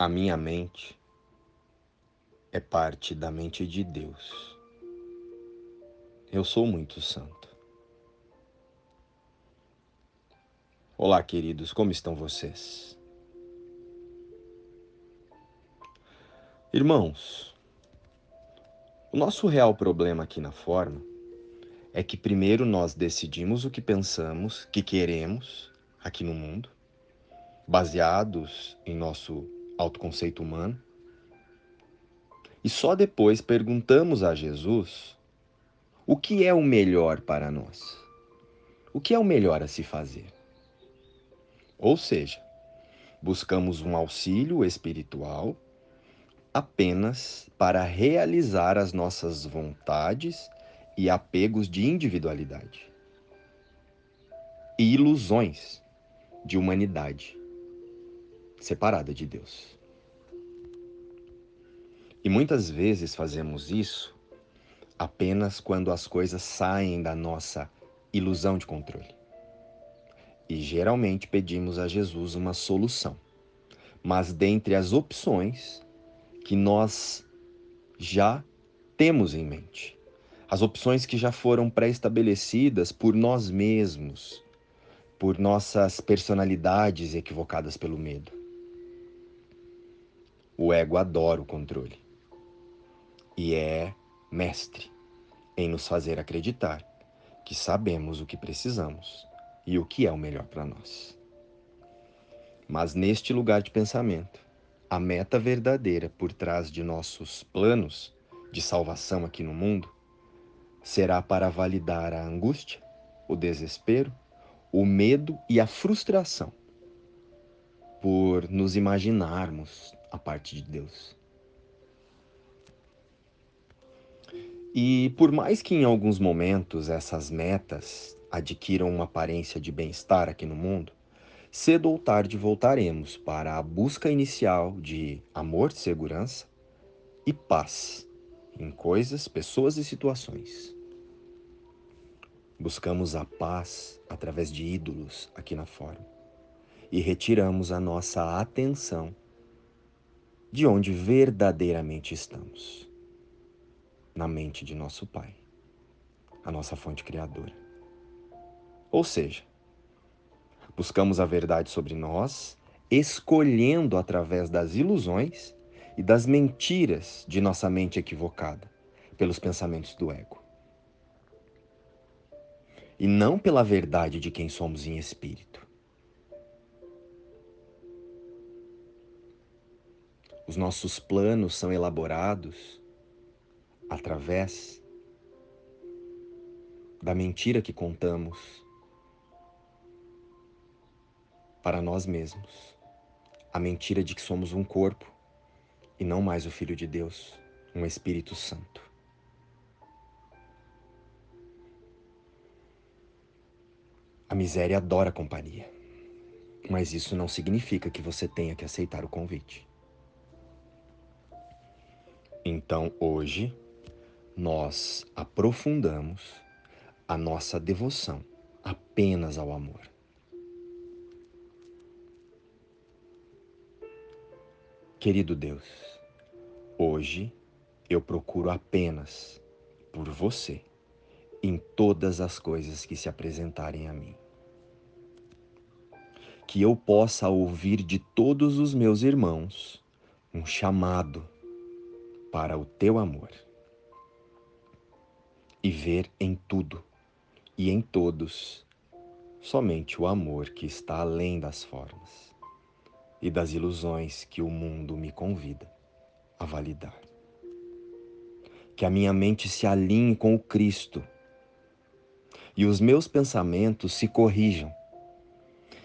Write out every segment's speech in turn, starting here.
A minha mente é parte da mente de Deus. Eu sou muito santo. Olá, queridos, como estão vocês? Irmãos, o nosso real problema aqui na forma é que primeiro nós decidimos o que pensamos, que queremos aqui no mundo, baseados em nosso autoconceito humano, e só depois perguntamos a Jesus o que é o melhor para nós. O que é o melhor a se fazer? Ou seja, buscamos um auxílio espiritual apenas para realizar as nossas vontades e apegos de individualidade e ilusões de humanidade separada de Deus. E muitas vezes fazemos isso apenas quando as coisas saem da nossa ilusão de controle. E geralmente pedimos a Jesus uma solução. Mas dentre as opções que nós já temos em mente, as opções que já foram pré-estabelecidas por nós mesmos, por nossas personalidades equivocadas pelo medo. O ego adora o controle e é mestre em nos fazer acreditar que sabemos o que precisamos e o que é o melhor para nós. Mas neste lugar de pensamento, a meta verdadeira por trás de nossos planos de salvação aqui no mundo será para validar a angústia, o desespero, o medo e a frustração por nos imaginarmos a parte de Deus. E por mais que em alguns momentos essas metas adquiram uma aparência de bem-estar aqui no mundo, cedo ou tarde voltaremos para a busca inicial de amor, segurança e paz em coisas, pessoas e situações. Buscamos a paz através de ídolos aqui na forma e retiramos a nossa atenção de onde verdadeiramente estamos na mente de nosso Pai, a nossa fonte criadora. Ou seja, buscamos a verdade sobre nós, escolhendo através das ilusões e das mentiras de nossa mente equivocada, pelos pensamentos do ego. E não pela verdade de quem somos em espírito. Os nossos planos são elaborados através da mentira que contamos para nós mesmos. A mentira de que somos um corpo e não mais o Filho de Deus, um Espírito Santo. A miséria adora companhia, mas isso não significa que você tenha que aceitar o convite. Então, hoje, nós aprofundamos a nossa devoção apenas ao amor. Querido Deus, hoje eu procuro apenas por você em todas as coisas que se apresentarem a mim. Que eu possa ouvir de todos os meus irmãos um chamado para o teu amor e ver em tudo e em todos somente o amor que está além das formas e das ilusões que o mundo me convida a validar. Que a minha mente se alinhe com o Cristo e os meus pensamentos se corrijam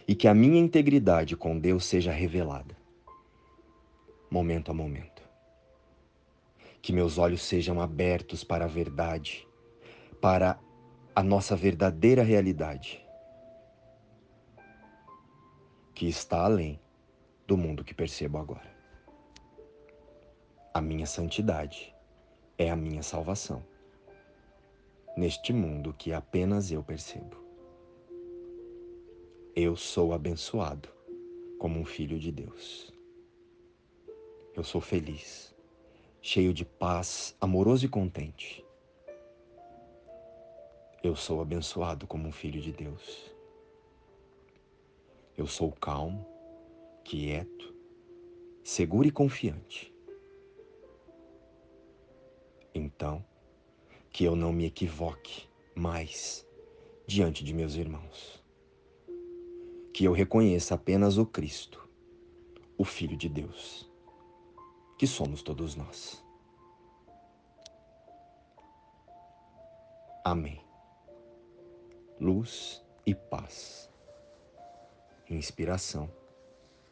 e que a minha integridade com Deus seja revelada, momento a momento. Que meus olhos sejam abertos para a verdade, para a nossa verdadeira realidade, que está além do mundo que percebo agora. A minha santidade é a minha salvação, neste mundo que apenas eu percebo. Eu sou abençoado como um filho de Deus. Eu sou feliz, cheio de paz, amoroso e contente. Eu sou abençoado como um filho de Deus. Eu sou calmo, quieto, seguro e confiante. Então, que eu não me equivoque mais diante de meus irmãos. Que eu reconheça apenas o Cristo, o Filho de Deus, que somos todos nós. Amém. Luz e paz. Inspiração.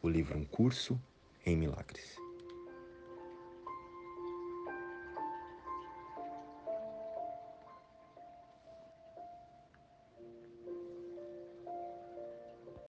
O livro Um Curso em Milagres.